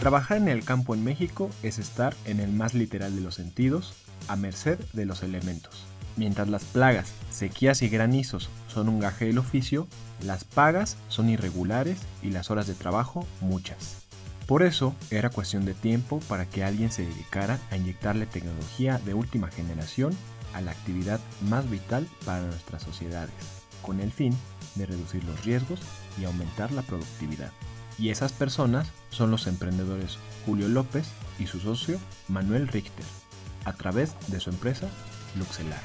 Trabajar en el campo en México es estar en el más literal de los sentidos, a merced de los elementos. Mientras las plagas, sequías y granizos son un gaje del oficio, las pagas son irregulares y las horas de trabajo muchas. Por eso era cuestión de tiempo para que alguien se dedicara a inyectarle tecnología de última generación a la actividad más vital para nuestras sociedades, con el fin de reducir los riesgos y aumentar la productividad. Y esas personas son los emprendedores Julio López y su socio Manuel Richter, a través de su empresa Luxelar.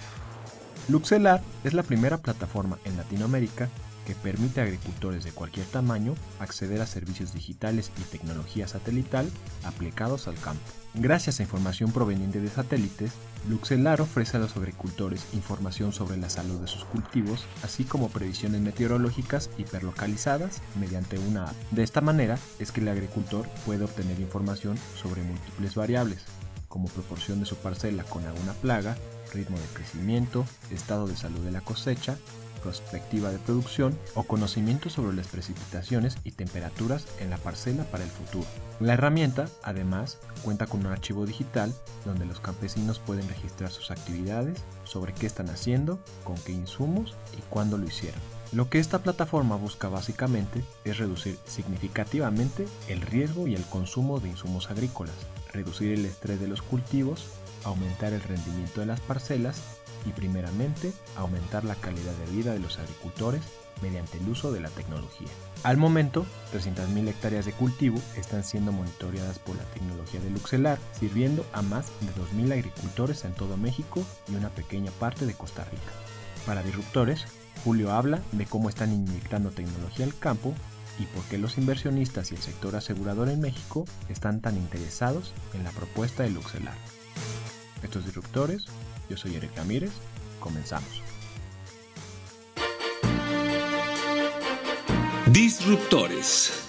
Luxelar es la primera plataforma en Latinoamérica que permite a agricultores de cualquier tamaño acceder a servicios digitales y tecnología satelital aplicados al campo. Gracias a información proveniente de satélites, Luxelar ofrece a los agricultores información sobre la salud de sus cultivos, así como previsiones meteorológicas hiperlocalizadas mediante una app. De esta manera es que el agricultor puede obtener información sobre múltiples variables, como proporción de su parcela con alguna plaga, ritmo de crecimiento, estado de salud de la cosecha, perspectiva de producción o conocimiento sobre las precipitaciones y temperaturas en la parcela para el futuro. La herramienta, además, cuenta con un archivo digital donde los campesinos pueden registrar sus actividades, sobre qué están haciendo, con qué insumos y cuándo lo hicieron. Lo que esta plataforma busca básicamente es reducir significativamente el riesgo y el consumo de insumos agrícolas, reducir el estrés de los cultivos aumentar el rendimiento de las parcelas y primeramente aumentar la calidad de vida de los agricultores mediante el uso de la tecnología. Al momento, 300.000 hectáreas de cultivo están siendo monitoreadas por la tecnología de Luxelar, sirviendo a más de 2.000 agricultores en todo México y una pequeña parte de Costa Rica. Para Disruptores, Julio habla de cómo están inyectando tecnología al campo y por qué los inversionistas y el sector asegurador en México están tan interesados en la propuesta de Luxelar. Estos disruptores, yo soy Eric Ramírez, comenzamos. Disruptores.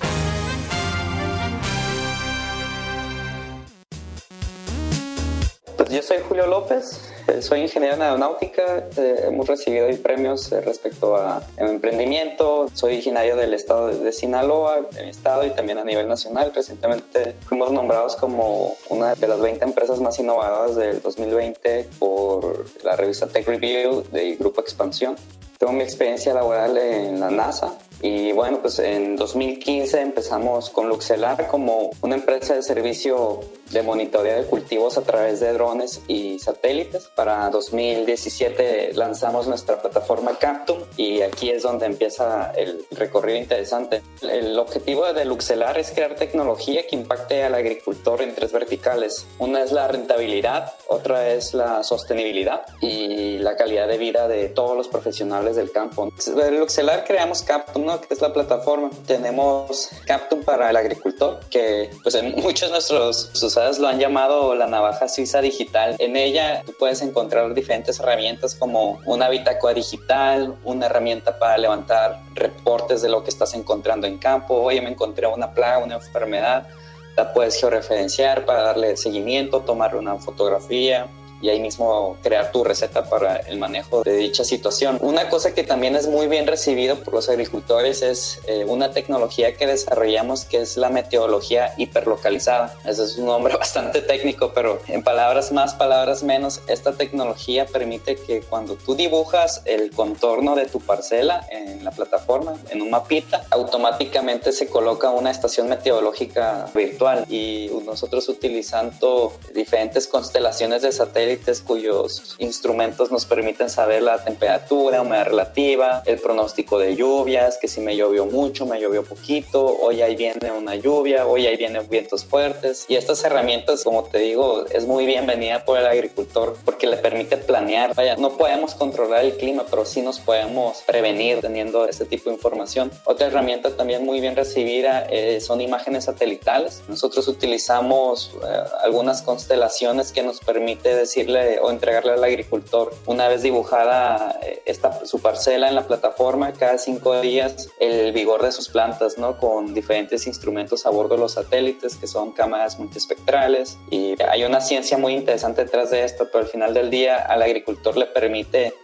Yo soy Julio López, eh, soy ingeniero en aeronáutica, eh, hemos recibido premios eh, respecto a emprendimiento, soy originario del estado de Sinaloa, de mi estado y también a nivel nacional. Recientemente fuimos nombrados como una de las 20 empresas más innovadoras del 2020 por la revista Tech Review del Grupo Expansión. Tengo mi experiencia laboral en la NASA y bueno, pues en 2015 empezamos con Luxelar como una empresa de servicio de monitoreo de cultivos a través de drones y satélites. Para 2017 lanzamos nuestra plataforma Captum y aquí es donde empieza el recorrido interesante. El objetivo de Luxelar es crear tecnología que impacte al agricultor en tres verticales. Una es la rentabilidad, otra es la sostenibilidad y la calidad de vida de todos los profesionales del campo. En Luxelar creamos Captum, ¿no? que es la plataforma. Tenemos Captum para el agricultor, que pues en muchos de nuestros usuarios lo han llamado la navaja suiza digital. En ella tú puedes encontrar diferentes herramientas como una bitácora digital, una herramienta para levantar reportes de lo que estás encontrando en campo. Oye, me encontré una plaga, una enfermedad. La puedes georreferenciar para darle seguimiento, tomar una fotografía y ahí mismo crear tu receta para el manejo de dicha situación. Una cosa que también es muy bien recibido por los agricultores es eh, una tecnología que desarrollamos que es la meteorología hiperlocalizada. Ese es un nombre bastante técnico, pero en palabras más, palabras menos, esta tecnología permite que cuando tú dibujas el contorno de tu parcela en la plataforma, en un mapita, automáticamente se coloca una estación meteorológica virtual y nosotros utilizando diferentes constelaciones de satélites satélites cuyos instrumentos nos permiten saber la temperatura, humedad relativa, el pronóstico de lluvias, que si me llovió mucho, me llovió poquito, hoy ahí viene una lluvia, hoy ahí vienen vientos fuertes. Y estas herramientas, como te digo, es muy bienvenida por el agricultor porque le permite planear. Vaya, no podemos controlar el clima, pero sí nos podemos prevenir teniendo este tipo de información. Otra herramienta también muy bien recibida eh, son imágenes satelitales. Nosotros utilizamos eh, algunas constelaciones que nos permite decirle o entregarle al agricultor una vez dibujada eh, esta, su parcela en la plataforma cada cinco días el vigor de sus plantas, ¿no? Con diferentes instrumentos a bordo de los satélites que son cámaras multiespectrales y hay una ciencia muy interesante detrás de esto, pero al final del día al agricultor le permite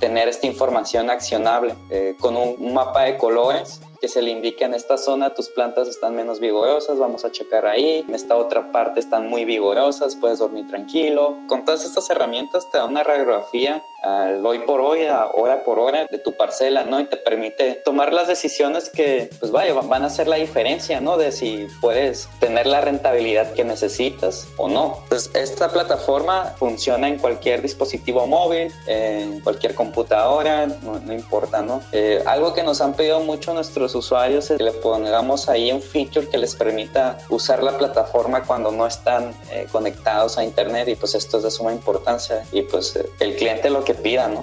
tener esta información accionable con un mapa de colores que se le indique en esta zona tus plantas están menos vigorosas, vamos a checar ahí, en esta otra parte están muy vigorosas, puedes dormir tranquilo. Con todas estas herramientas te da una radiografía al hoy por hoy, a hora por hora de tu parcela, ¿no? Y te permite tomar las decisiones que, pues vaya, van a hacer la diferencia, ¿no? De si puedes tener la rentabilidad que necesitas o no. Pues esta plataforma funciona en cualquier dispositivo móvil, en cualquier computadora, no, importa, ¿no? Eh, algo que nos han pedido mucho nuestros usuarios es que le pongamos ahí un feature que les permita usar la plataforma cuando no están eh, conectados a internet y pues esto es de suma importancia y pues eh, el cliente lo que pida, ¿no?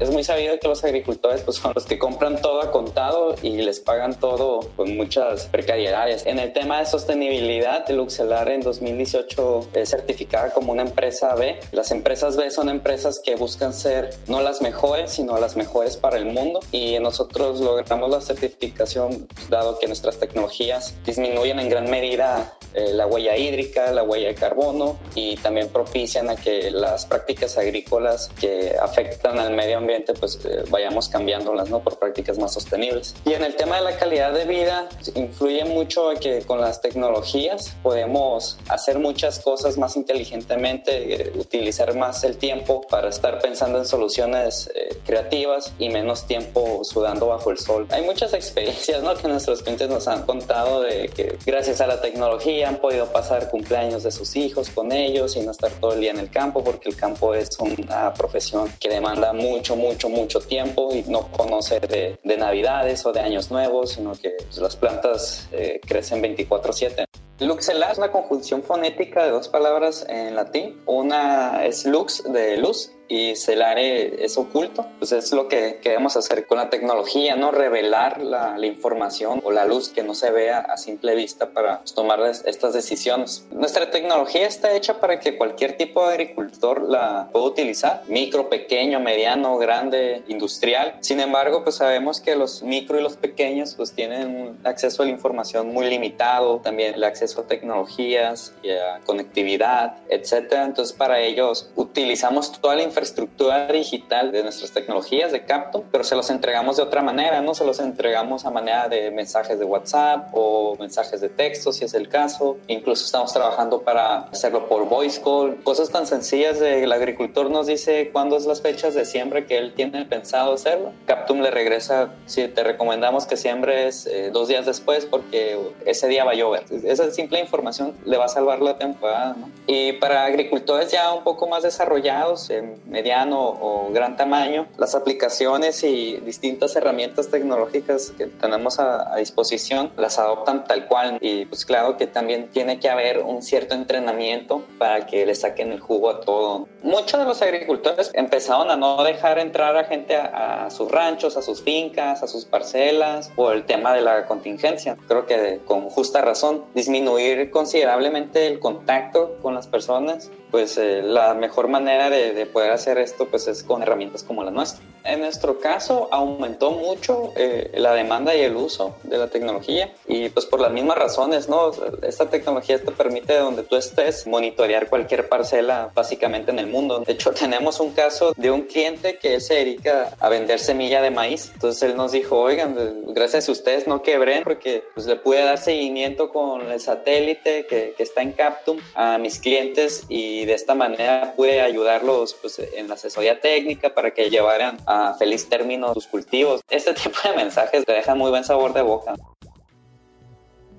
Es muy sabido que los agricultores pues, son los que compran todo a contado y les pagan todo con muchas precariedades. En el tema de sostenibilidad, Luxelar en 2018 es certificada como una empresa B. Las empresas B son empresas que buscan ser no las mejores, sino las mejores para el mundo y nosotros logramos la certificación dado que nuestras tecnologías disminuyen en gran medida eh, la huella hídrica, la huella de carbono y también propician a que las prácticas agrícolas que afectan al medio ambiente pues eh, vayamos cambiándolas, ¿no? Por prácticas más sostenibles. Y en el tema de la calidad de vida, influye mucho que con las tecnologías podemos hacer muchas cosas más inteligentemente, eh, utilizar más el tiempo para estar pensando en soluciones eh, creativas y menos tiempo sudando bajo el sol. Hay muchas experiencias, ¿no? Que nuestros clientes nos han contado de que gracias a la tecnología han podido pasar cumpleaños de sus hijos con ellos y no estar todo el día en el campo porque el campo es una profesión que demanda mucho, mucho, mucho tiempo y no conoce de, Navidades o de Años Nuevos, sino que pues, las plantas eh, crecen 24/7. Luxelar es una conjunción fonética de dos palabras en latín. Una es lux de luz y celare es oculto. Pues es lo que queremos hacer con la tecnología, ¿no? Revelar la, la información o la luz que no se vea a simple vista para pues, tomar estas decisiones. Nuestra tecnología está hecha para que cualquier tipo de agricultor la pueda utilizar, micro, pequeño, mediano, grande, industrial. Sin embargo, pues sabemos que los micro y los pequeños pues tienen un acceso a la información muy limitado, también el acceso a tecnologías y a conectividad, etcétera. Entonces, para ellos utilizamos toda la información infraestructura digital de nuestras tecnologías de Capto, pero se los entregamos de otra manera, ¿no? Se los entregamos a manera de mensajes de WhatsApp o mensajes de texto, si es el caso. Incluso estamos trabajando para hacerlo por voice call, cosas tan sencillas de el agricultor nos dice cuándo es las fechas de siembra que él tiene pensado hacerlo. Captum le regresa, si te recomendamos que siembres eh, dos días después porque ese día va a llover. Esa simple información le va a salvar la temporada, ¿no? Y para agricultores ya un poco más desarrollados, mediano o gran tamaño, las aplicaciones y distintas herramientas tecnológicas que tenemos a, disposición las adoptan tal cual y pues claro que también tiene que haber un cierto entrenamiento para que le saquen el jugo a todo. Muchos de los agricultores empezaron a no dejar entrar a gente a, sus ranchos, a sus fincas, a sus parcelas por el tema de la contingencia. Creo que con justa razón disminuir considerablemente el contacto con las personas pues eh, la mejor manera de, poder hacer esto pues es con herramientas como la nuestra. En nuestro caso aumentó mucho eh, la demanda y el uso de la tecnología y pues por las mismas razones, ¿no? Esta tecnología te permite donde tú estés monitorear cualquier parcela básicamente en el mundo. De hecho tenemos un caso de un cliente que se dedica a vender semilla de maíz. Entonces él nos dijo, oigan, gracias a ustedes no quebré porque pues le pude dar seguimiento con el satélite que, que está en Captum a mis clientes y de esta manera pude ayudarlos pues, en la asesoría técnica para que llevaran a feliz término sus cultivos. Este tipo de mensajes te dejan muy buen sabor de boca.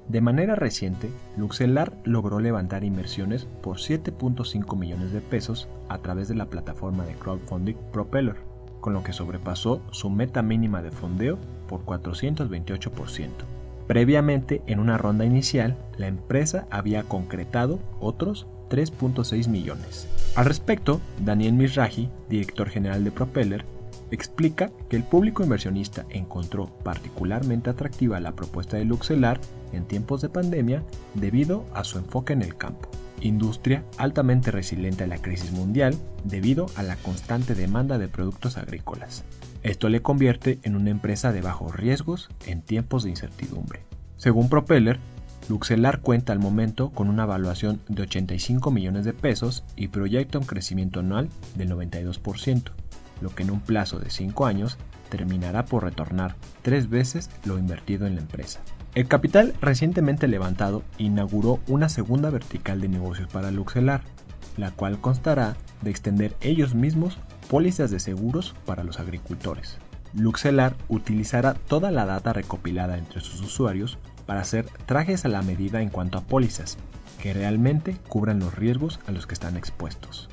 De manera reciente, Luxelar logró levantar inversiones por 7.5 millones de pesos a través de la plataforma de crowdfunding Propeller, con lo que sobrepasó su meta mínima de fondeo por 428%. Previamente, en una ronda inicial, la empresa había concretado otros 3.6 millones. Al respecto, Daniel Misraji, director general de Propeller, explica que el público inversionista encontró particularmente atractiva la propuesta de Luxelar en tiempos de pandemia debido a su enfoque en el campo, industria altamente resiliente a la crisis mundial debido a la constante demanda de productos agrícolas. Esto le convierte en una empresa de bajos riesgos en tiempos de incertidumbre. Según Propeller, Luxelar cuenta al momento con una evaluación de 85 millones de pesos y proyecta un crecimiento anual del 92%, lo que en un plazo de 5 años terminará por retornar tres veces lo invertido en la empresa. El capital recientemente levantado inauguró una segunda vertical de negocios para Luxelar, la cual constará de extender ellos mismos pólizas de seguros para los agricultores. Luxelar utilizará toda la data recopilada entre sus usuarios para hacer trajes a la medida en cuanto a pólizas, que realmente cubran los riesgos a los que están expuestos.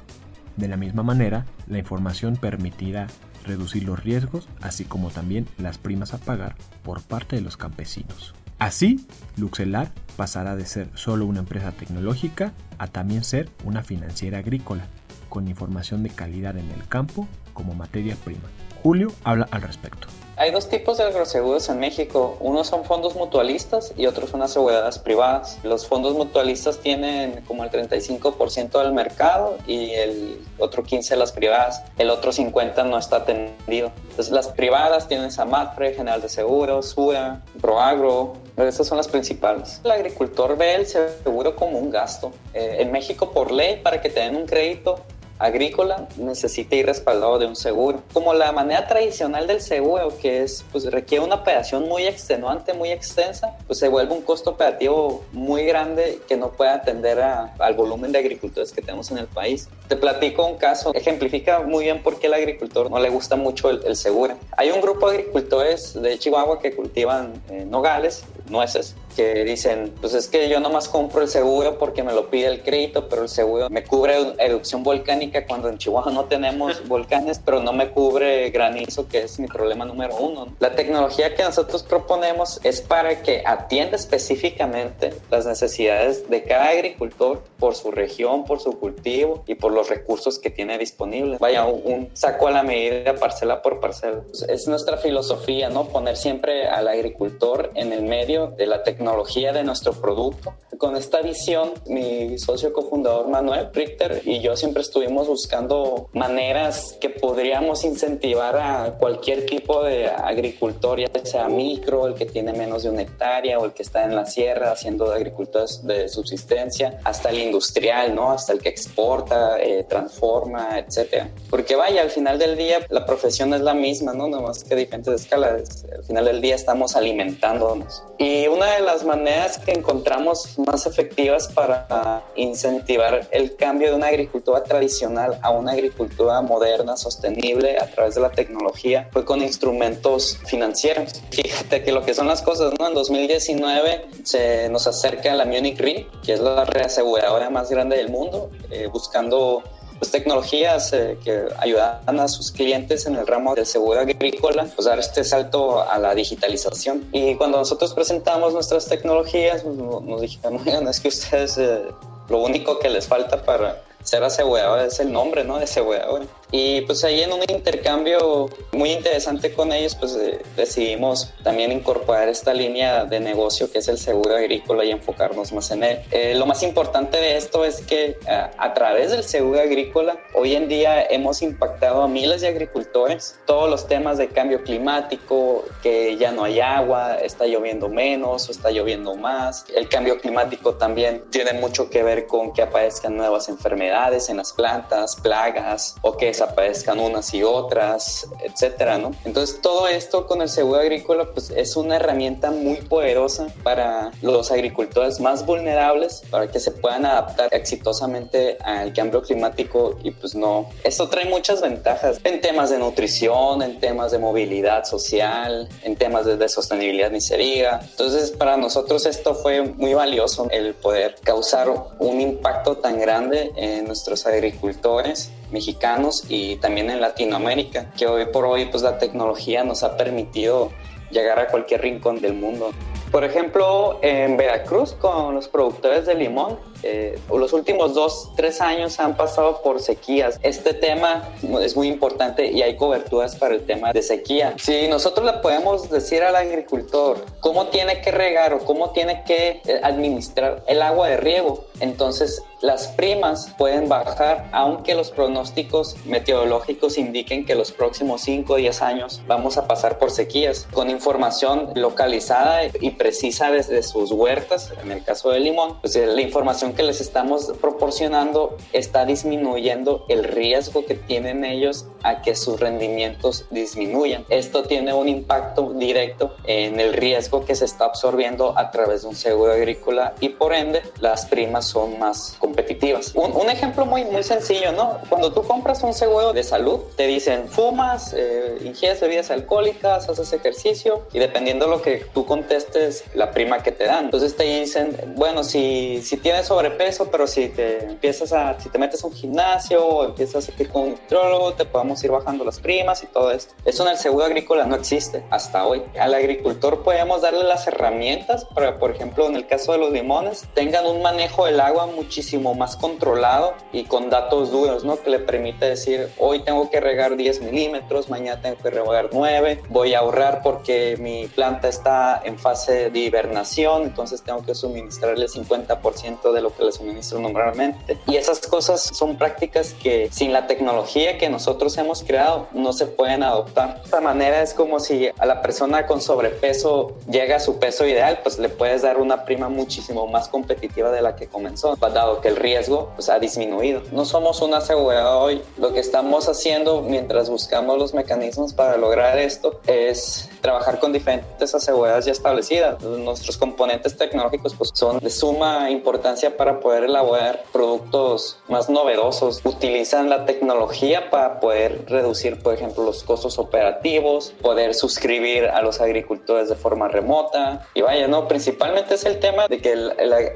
De la misma manera, la información permitirá reducir los riesgos, así como también las primas a pagar por parte de los campesinos. Así, Luxelar pasará de ser solo una empresa tecnológica a también ser una financiera agrícola, con información de calidad en el campo como materia prima. Julio habla al respecto. Hay dos tipos de agroseguros en México. Uno son fondos mutualistas y otros son aseguradoras privadas. Los fondos mutualistas tienen como el 35% del mercado y el otro 15% las privadas. El otro 50% no está atendido. Entonces las privadas tienen Samapre, General de Seguros, SUA, Proagro. Esas son las principales. El agricultor ve el seguro como un gasto. Eh, en México por ley para que te den un crédito agrícola necesita ir respaldado de un seguro. Como la manera tradicional del seguro, que es, pues requiere una operación muy extenuante, muy extensa, pues se vuelve un costo operativo muy grande que no puede atender al volumen de agricultores que tenemos en el país. Te platico un caso, ejemplifica muy bien por qué el agricultor no le gusta mucho el, seguro. Hay un grupo de agricultores de Chihuahua que cultivan eh, nogales, nueces, que dicen, pues es que yo nomás compro el seguro porque me lo pide el crédito, pero el seguro me cubre erupción volcánica cuando en Chihuahua no tenemos volcanes, pero no me cubre granizo, que es mi problema número uno. La tecnología que nosotros proponemos es para que atienda específicamente las necesidades de cada agricultor por su región, por su cultivo y por los recursos que tiene disponibles. Vaya, un saco a la medida, parcela por parcela. Es nuestra filosofía, ¿no? Poner siempre al agricultor en el medio de la tecnología tecnología de nuestro producto. Con esta visión, mi socio cofundador Manuel Richter y yo siempre estuvimos buscando maneras que podríamos incentivar a cualquier tipo de agricultor, ya sea micro, el que tiene menos de una hectárea o el que está en la sierra haciendo de agricultura de subsistencia, hasta el industrial, ¿no? Hasta el que exporta, eh, transforma, etcétera. Porque vaya, al final del día la profesión es la misma, ¿no? Nada más que diferentes escalas. Al final del día estamos alimentándonos. Y una de las maneras que encontramos más efectivas para incentivar el cambio de una agricultura tradicional a una agricultura moderna, sostenible a través de la tecnología fue con instrumentos financieros. Fíjate que lo que son las cosas, ¿no? En 2019 se nos acerca la Munich Re, que es la reaseguradora más grande del mundo, eh, buscando pues, tecnologías eh, que ayudan a sus clientes en el ramo del seguro agrícola, pues dar este salto a la digitalización. Y cuando nosotros presentamos nuestras tecnologías, pues, nos dijeron, es que ustedes eh, lo único que les falta para ser asegurador es el nombre, ¿no? De asegurador. Y pues ahí en un intercambio muy interesante con ellos, pues eh, decidimos también incorporar esta línea de negocio que es el seguro agrícola y enfocarnos más en él. Eh, lo más importante de esto es que eh, a través del seguro agrícola, hoy en día hemos impactado a miles de agricultores. Todos los temas de cambio climático, que ya no hay agua, está lloviendo menos o está lloviendo más. El cambio climático también tiene mucho que ver con que aparezcan nuevas enfermedades en las plantas, plagas o que desaparezcan unas y otras, etcétera, ¿no? Entonces todo esto con el seguro agrícola pues es una herramienta muy poderosa para los agricultores más vulnerables para que se puedan adaptar exitosamente al cambio climático y pues no, esto trae muchas ventajas en temas de nutrición, en temas de movilidad social, en temas de, sostenibilidad ni se diga. Entonces para nosotros esto fue muy valioso el poder causar un impacto tan grande en nuestros agricultores mexicanos y también en Latinoamérica, que hoy por hoy pues la tecnología nos ha permitido llegar a cualquier rincón del mundo. Por ejemplo, en Veracruz con los productores de limón, eh, los últimos dos, tres años han pasado por sequías. Este tema es muy importante y hay coberturas para el tema de sequía. Si nosotros le podemos decir al agricultor cómo tiene que regar o cómo tiene que eh, administrar el agua de riego, entonces las primas pueden bajar aunque los pronósticos meteorológicos indiquen que los próximos 5 o 10 años vamos a pasar por sequías. Con información localizada y precisa desde sus huertas, en el caso del limón, pues la información que les estamos proporcionando está disminuyendo el riesgo que tienen ellos a que sus rendimientos disminuyan. Esto tiene un impacto directo en el riesgo que se está absorbiendo a través de un seguro agrícola y por ende las primas son más competitivas. Un, ejemplo muy, muy sencillo, ¿no? Cuando tú compras un seguro de salud, te dicen fumas, eh, ingieres bebidas alcohólicas, haces ejercicio y dependiendo de lo que tú contestes, la prima que te dan. Entonces te dicen, bueno, si, si tienes sobrepeso, pero si te empiezas a, si te metes a un gimnasio o empiezas a ir con un nutrólogo, te podemos ir bajando las primas y todo esto. Eso en el seguro agrícola no existe hasta hoy. Al agricultor podemos darle las herramientas para, por ejemplo, en el caso de los limones, tengan un manejo del agua muchísimo más controlado y con datos duros, ¿no? Que le permite decir, hoy tengo que regar 10 milímetros, mañana tengo que regar 9, voy a ahorrar porque mi planta está en fase de hibernación, entonces tengo que suministrarle el 50% de lo que le suministro normalmente. Y esas cosas son prácticas que sin la tecnología que nosotros hemos creado no se pueden adoptar. De esta manera es como si a la persona con sobrepeso llega a su peso ideal, pues le puedes dar una prima muchísimo más competitiva de la que comenzó, dado que el riesgo pues, ha disminuido. No somos una aseguradora hoy, lo que estamos haciendo mientras buscamos los mecanismos para lograr esto es trabajar con diferentes aseguradoras ya establecidas. Nuestros componentes tecnológicos pues, son de suma importancia para poder elaborar productos más novedosos. Utilizan la tecnología para poder reducir, por ejemplo, los costos operativos, poder suscribir a los agricultores de forma remota. Y vaya, no, principalmente es el tema de que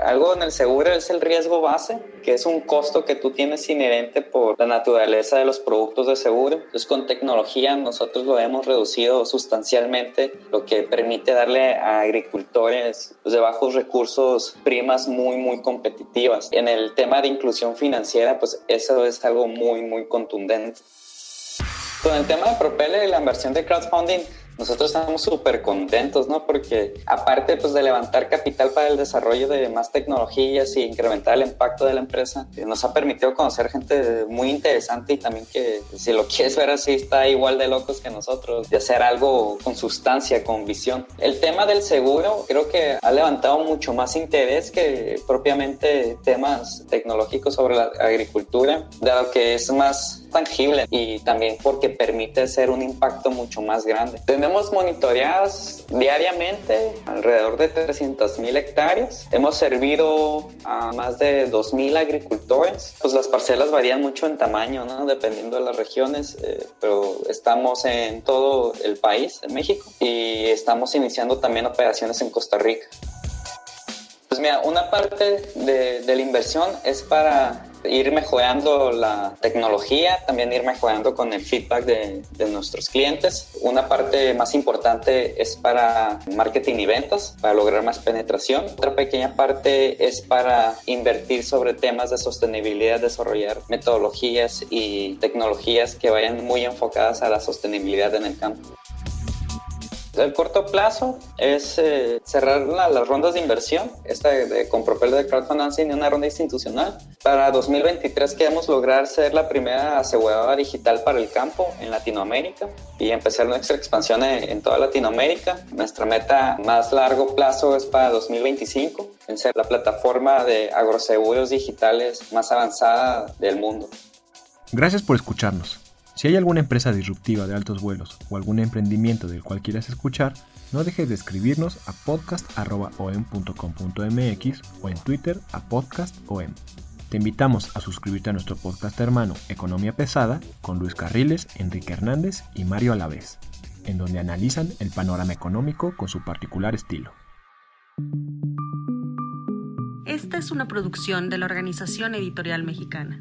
algo en el seguro es el riesgo base, que es un costo que tú tienes inherente por la naturaleza de los productos de seguro. Entonces, con tecnología nosotros lo hemos reducido sustancialmente, lo que permite darle a agricultores pues, de bajos recursos primas muy, muy competitivas. En el tema de inclusión financiera, pues eso es algo muy, muy contundente. Con el tema de Propeller y la inversión de crowdfunding, nosotros estamos súper contentos, ¿no? Porque aparte pues, de levantar capital para el desarrollo de más tecnologías y incrementar el impacto de la empresa, eh, nos ha permitido conocer gente muy interesante y también que, si lo quieres ver así, está igual de locos que nosotros, de hacer algo con sustancia, con visión. El tema del seguro creo que ha levantado mucho más interés que propiamente temas tecnológicos sobre la agricultura, dado que es más tangible y también porque permite hacer un impacto mucho más grande. Tenemos monitoreadas diariamente alrededor de 300.000 hectáreas. Hemos servido a más de 2.000 agricultores. Pues las parcelas varían mucho en tamaño, ¿no? dependiendo de las regiones, eh, pero estamos en todo el país, en México, y estamos iniciando también operaciones en Costa Rica. Pues mira, una parte de, de la inversión es para ir mejorando la tecnología, también ir mejorando con el feedback de, de, nuestros clientes. Una parte más importante es para marketing y ventas, para lograr más penetración. Otra pequeña parte es para invertir sobre temas de sostenibilidad, desarrollar metodologías y tecnologías que vayan muy enfocadas a la sostenibilidad en el campo. El corto plazo es eh, cerrar las rondas de inversión, esta de, con Propel de crowdfunding y una ronda institucional. Para 2023 queremos lograr ser la primera aseguradora digital para el campo en Latinoamérica y empezar nuestra expansión en, en toda Latinoamérica. Nuestra meta más largo plazo es para 2025, en ser la plataforma de agroseguros digitales más avanzada del mundo. Gracias por escucharnos. Si hay alguna empresa disruptiva de altos vuelos o algún emprendimiento del cual quieras escuchar, no dejes de escribirnos a podcast.om.com.mx o en Twitter a podcastom. Te invitamos a suscribirte a nuestro podcast hermano Economía Pesada con Luis Carriles, Enrique Hernández y Mario Alavés, en donde analizan el panorama económico con su particular estilo. Esta es una producción de la Organización Editorial Mexicana.